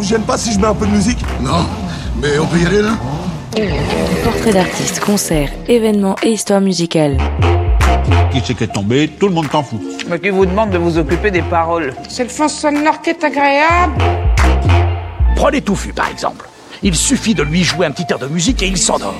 vous gêne pas si je mets un peu de musique Non, mais on peut y aller là Portrait d'artiste, concerts, événements et histoire musicale. Qui c'est qui est tombé Tout le monde t'en fout. Mais qui vous demande de vous occuper des paroles C'est le fond sonore qui est agréable. Prenez Touffu, par exemple. Il suffit de lui jouer un petit air de musique et il s'endort.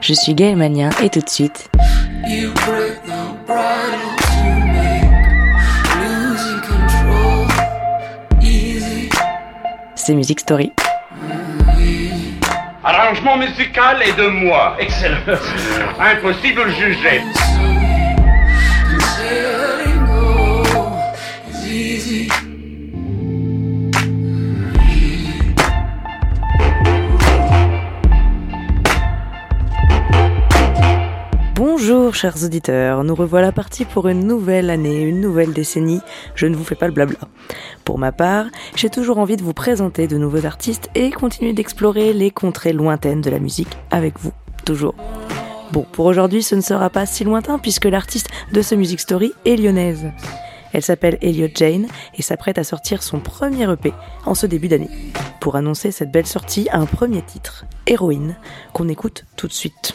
Je suis Gaël Magnien et tout de suite. C'est Music Story. Arrangement musical est de moi. Excellent. Impossible de juger. Chers auditeurs, nous revoilà partis pour une nouvelle année, une nouvelle décennie, je ne vous fais pas le blabla. Pour ma part, j'ai toujours envie de vous présenter de nouveaux artistes et continuer d'explorer les contrées lointaines de la musique avec vous, toujours. Bon, pour aujourd'hui ce ne sera pas si lointain puisque l'artiste de ce Music Story est lyonnaise. Elle s'appelle Elliot Jane et s'apprête à sortir son premier EP en ce début d'année. Pour annoncer cette belle sortie, un premier titre, Héroïne, qu'on écoute tout de suite.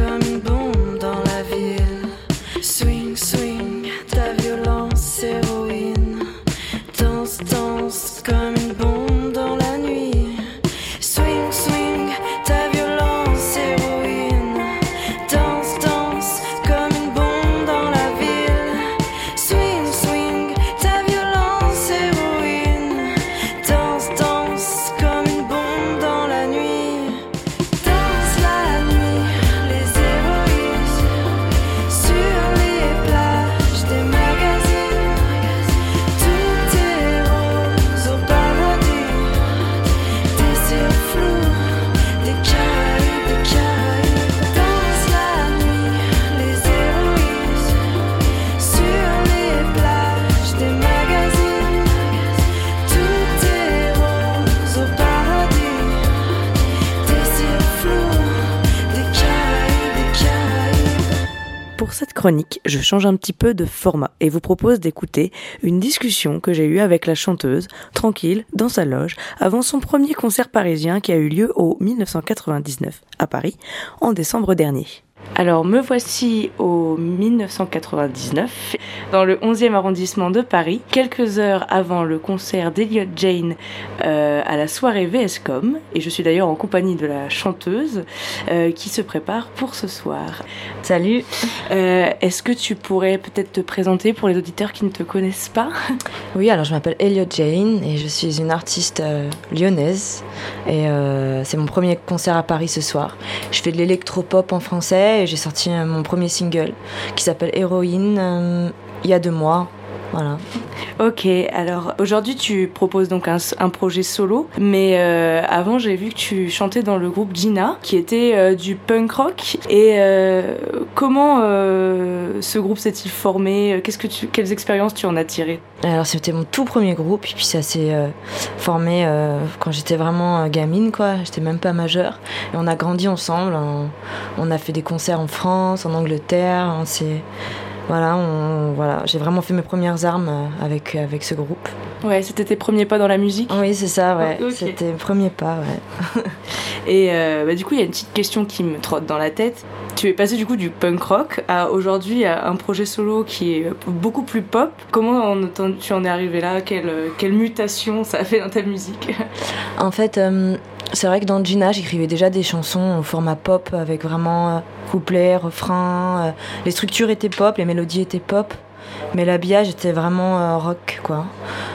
come chronique, je change un petit peu de format et vous propose d'écouter une discussion que j'ai eue avec la chanteuse, tranquille, dans sa loge, avant son premier concert parisien qui a eu lieu au 1999 à Paris, en décembre dernier. Alors me voici au 1999, dans le 11e arrondissement de Paris, quelques heures avant le concert d'Eliot Jane euh, à la soirée VSCOM, et je suis d'ailleurs en compagnie de la chanteuse euh, qui se prépare pour ce soir. Salut Euh, Est-ce que tu pourrais peut-être te présenter pour les auditeurs qui ne te connaissent pas? Oui, alors je m'appelle Elliot Jane et je suis une artiste lyonnaise. Et c'est mon premier concert à Paris ce soir. Je fais de l'électropop en français et j'ai sorti euh, mon premier single qui s'appelle Héroïne euh, il y a deux mois. Voilà. Ok, alors aujourd'hui tu proposes donc un, un projet solo, mais euh, avant j'ai vu que tu chantais dans le groupe Gina, qui était euh, du punk rock. Et euh, comment ce groupe s'est-il formé? Qu'est-ce que tu, quelles expériences tu en as tirées? Alors c'était mon tout premier groupe et puis ça s'est formé quand j'étais vraiment gamine quoi, j'étais même pas majeure. Et on a grandi ensemble, on, on a fait des concerts en France, en Angleterre, on s'est voilà, on, voilà, j'ai vraiment fait mes premières armes euh, avec avec ce groupe. Ouais, c'était tes premiers pas dans la musique? Oui, c'est ça, ouais. C'était le premier pas, ouais. Et euh, bah, du coup, il y a une petite question qui me trotte dans la tête. Tu es passé du coup du punk rock à aujourd'hui à un projet solo qui est beaucoup plus pop. Comment en- tu en es arrivé là? Quelle, quelle mutation ça a fait dans ta musique? En fait, euh, c'est vrai que dans Gina, j'écrivais déjà des chansons au format pop avec vraiment euh, couplet, refrain. euh, les structures étaient pop, les mélodies étaient pop. Mais l'habillage était vraiment euh, rock, quoi.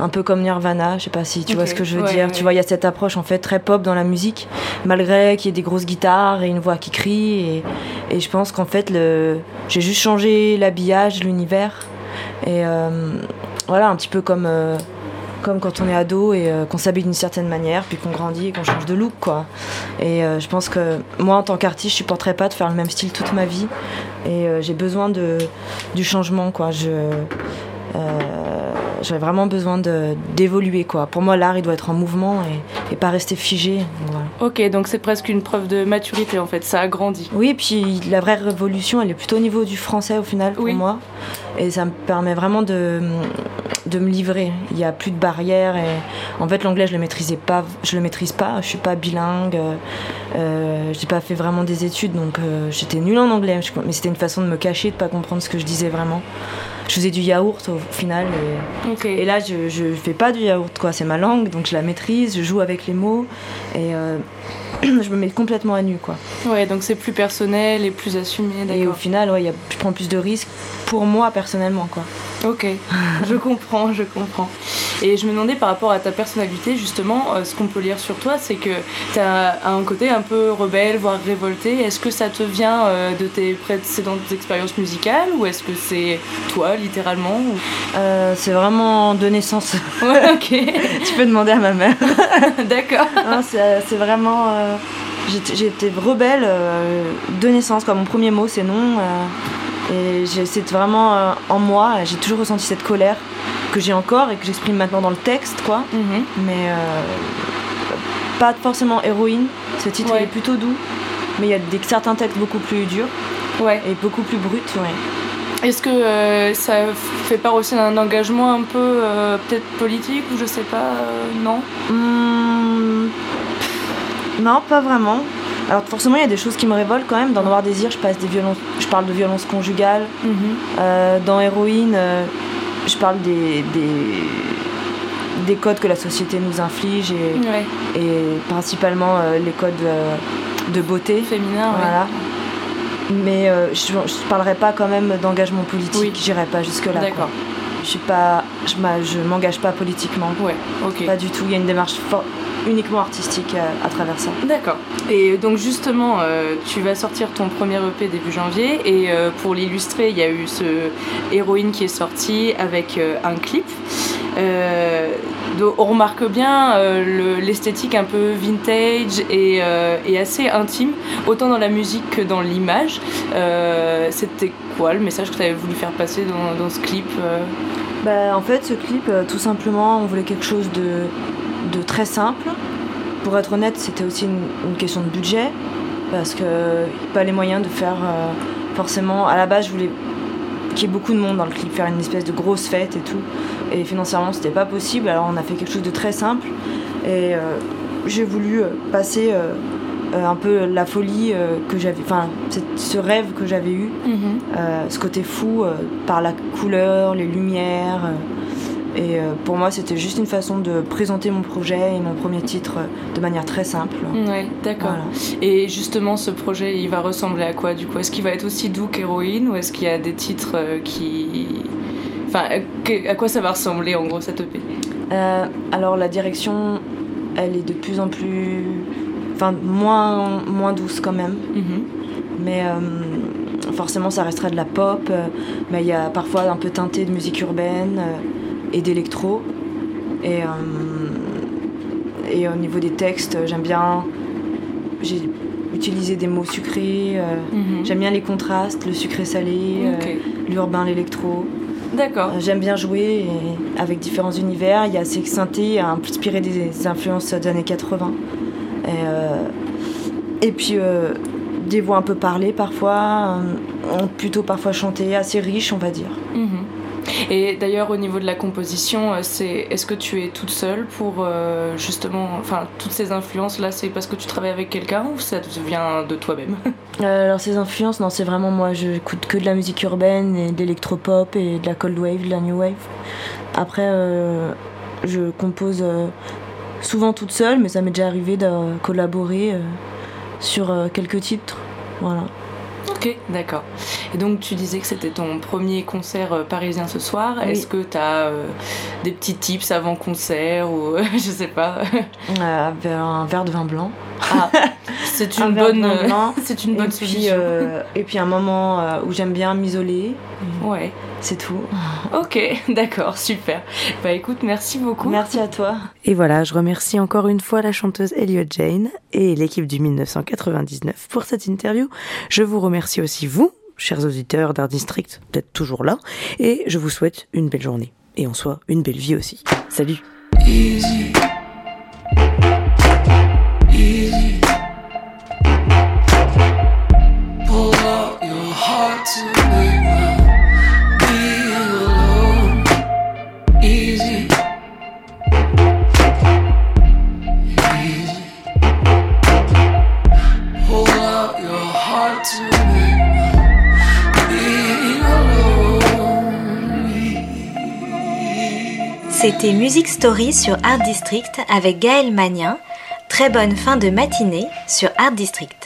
Un peu comme Nirvana, je sais pas si tu vois ce que je veux ouais, dire. ouais. Tu vois, il y a cette approche en fait très pop dans la musique, malgré qu'il y ait des grosses guitares et une voix qui crie. Et, et je pense qu'en fait, le... j'ai juste changé l'habillage, l'univers. Et euh, voilà, un petit peu comme, euh, comme quand on est ado et euh, qu'on s'habille d'une certaine manière, puis qu'on grandit et qu'on change de look, quoi. Et euh, je pense que moi, en tant qu'artiste, je supporterais pas de faire le même style toute ma vie. Et euh, j'ai besoin de, du changement, quoi. Je, j'ai vraiment besoin de, d'évoluer, quoi. Pour moi, l'art, il doit être en mouvement et, et pas rester figé. Voilà. Ok, donc c'est presque une preuve de maturité en fait, ça a grandi. Oui, et puis la vraie révolution, elle est plutôt au niveau du français au final pour Oui. moi. Et ça me permet vraiment de, de me livrer. Il n'y a plus de barrières. Et en fait, l'anglais, je le maîtrisais pas. Je le maîtrise pas. Je suis pas bilingue. Euh, euh, j'ai pas fait vraiment des études, donc euh, j'étais nulle en anglais. Je- Mais c'était une façon de me cacher, de pas comprendre ce que je disais vraiment. Je faisais du yaourt au final. Et, là, je, je fais pas du yaourt, quoi. C'est ma langue, donc je la maîtrise. Je joue avec les mots. Et euh, je me mets complètement à nu, quoi. Ouais, donc c'est plus personnel et plus assumé, Et au final, ouais, y a, je prends plus de risques pour moi personnellement. Quoi. Ok, je comprends, je comprends. Et je me demandais par rapport à ta personnalité, justement, euh, ce qu'on peut lire sur toi, c'est que tu as un côté un peu rebelle, voire révolté. Est-ce que ça te vient euh, de tes précédentes expériences musicales ou est-ce que c'est toi, littéralement ou- Euh, c'est vraiment de naissance. Ouais, ok, tu peux demander à ma mère. d'accord. Hein, c'est vraiment. euh, j'étais- rebelle euh, de naissance. Quoi. Mon premier mot, c'est non. Et c'est vraiment euh, en moi. J'ai toujours ressenti cette colère que j'ai encore et que j'exprime maintenant dans le texte. quoi. Mhm. Mais euh, pas forcément héroïne. Ce titre Ouais. est plutôt doux. Mais il y a des, certains textes beaucoup plus durs Ouais. et beaucoup plus bruts. Ouais. Est-ce que euh, ça fait part aussi d'un engagement un peu peut-être politique ou je sais pas, non? Hmm, Non, pas vraiment. Alors forcément, il y a des choses qui me révoltent quand même. Dans Noir Désir, je, passe des violences, je parle de violence conjugale. Mhm. Euh, dans Héroïne, euh, je parle des, des, des codes que la société nous inflige et, Ouais, et principalement euh, les codes de beauté. féminin, ouais. Voilà. Mais je ne parlerai pas quand même d'engagement politique. Oui. J'irai pas jusque-là. D'accord. Je suis pas, je m'engage pas politiquement. Ouais, ok. Pas du tout. Il y a une démarche for- uniquement artistique euh, à travers ça. D'accord. Et donc justement, euh, tu vas sortir ton premier EP début janvier et euh, pour l'illustrer, il y a eu ce héroïne qui est sorti avec euh, un clip. Donc, on remarque bien le- l'esthétique un peu vintage et, et assez intime, autant dans la musique que dans l'image. C'était quoi le message que tu avais voulu faire passer dans, dans ce clip Bah, en fait, ce clip, tout simplement, on voulait quelque chose de très simple. Pour être honnête, c'était aussi une, une question de budget, parce que pas les moyens de faire euh, forcément. À la base, je voulais qu'il y ait beaucoup de monde dans le clip, faire une espèce de grosse fête et tout. Et financièrement, c'était pas possible, alors on a fait quelque chose de très simple. Et euh, j'ai voulu euh, passer euh, un peu la folie que j'avais, enfin ce rêve que j'avais eu, Mhm. ce côté fou par la couleur, les lumières. Et euh, pour moi, c'était juste une façon de présenter mon projet et mon premier titre euh, de manière très simple. Ouais, d'accord. Voilà. Et justement, ce projet, il va ressembler à quoi du coup? Est-ce qu'il va être aussi doux qu'héroïne ou est-ce qu'il y a des titres euh, qui. Enfin, à quoi ça va ressembler en gros cette EP Euh, alors la direction, elle est de plus en plus, enfin moins moins douce quand même. Mhm. Mais euh, forcément, ça restera de la pop. mais il y a parfois un peu teinté de musique urbaine et d'électro. Et, euh, et au niveau des textes, j'aime bien. J'ai utilisé des mots sucrés. euh, Mhm. J'aime bien les contrastes, le sucré-salé, euh, l'urbain, l'électro. D'accord. J'aime bien jouer et- avec différents univers. Il y a ces synthés inspirés des influences des années 80. Et, euh, et puis euh, des voix un peu parlées parfois, euh, plutôt parfois chanté, assez riches on va dire. Mhm. Et d'ailleurs, au niveau de la composition, euh, c'est est-ce que tu es toute seule pour euh, justement, enfin, toutes ces influences là, c'est parce que tu travailles avec quelqu'un ou ça vient de toi-même? Euh, alors ces influences, non c'est vraiment moi, je écoute que de la musique urbaine et de l'électropop et de la cold wave, de la new wave. Après je compose souvent toute seule, mais ça m'est déjà arrivé de collaborer sur quelques titres. Voilà. Ok, d'accord. Et donc tu disais que c'était ton premier concert euh, parisien ce soir. Oui. Est-ce que tu as des petits tips avant concert ou je sais pas? Euh, avec un verre de vin blanc. Ah, c'est Un une bonne, c'est une Et bonne puis, solution. euh, et puis un moment euh, où j'aime bien m'isoler, Ouais. c'est tout. Ok, d'accord, super. Bah écoute, merci beaucoup. Merci à toi. Et voilà, je remercie encore une fois la chanteuse Elliot Jane et l'équipe du 1999 pour cette interview. Je vous remercie aussi vous, chers auditeurs d'Art District, d'être toujours là, et je vous souhaite une belle journée. Et en soi, une belle vie aussi. Salut. Easy. C'était Music Story sur Art District avec Gaël Magnin. Très bonne fin de matinée sur Art District.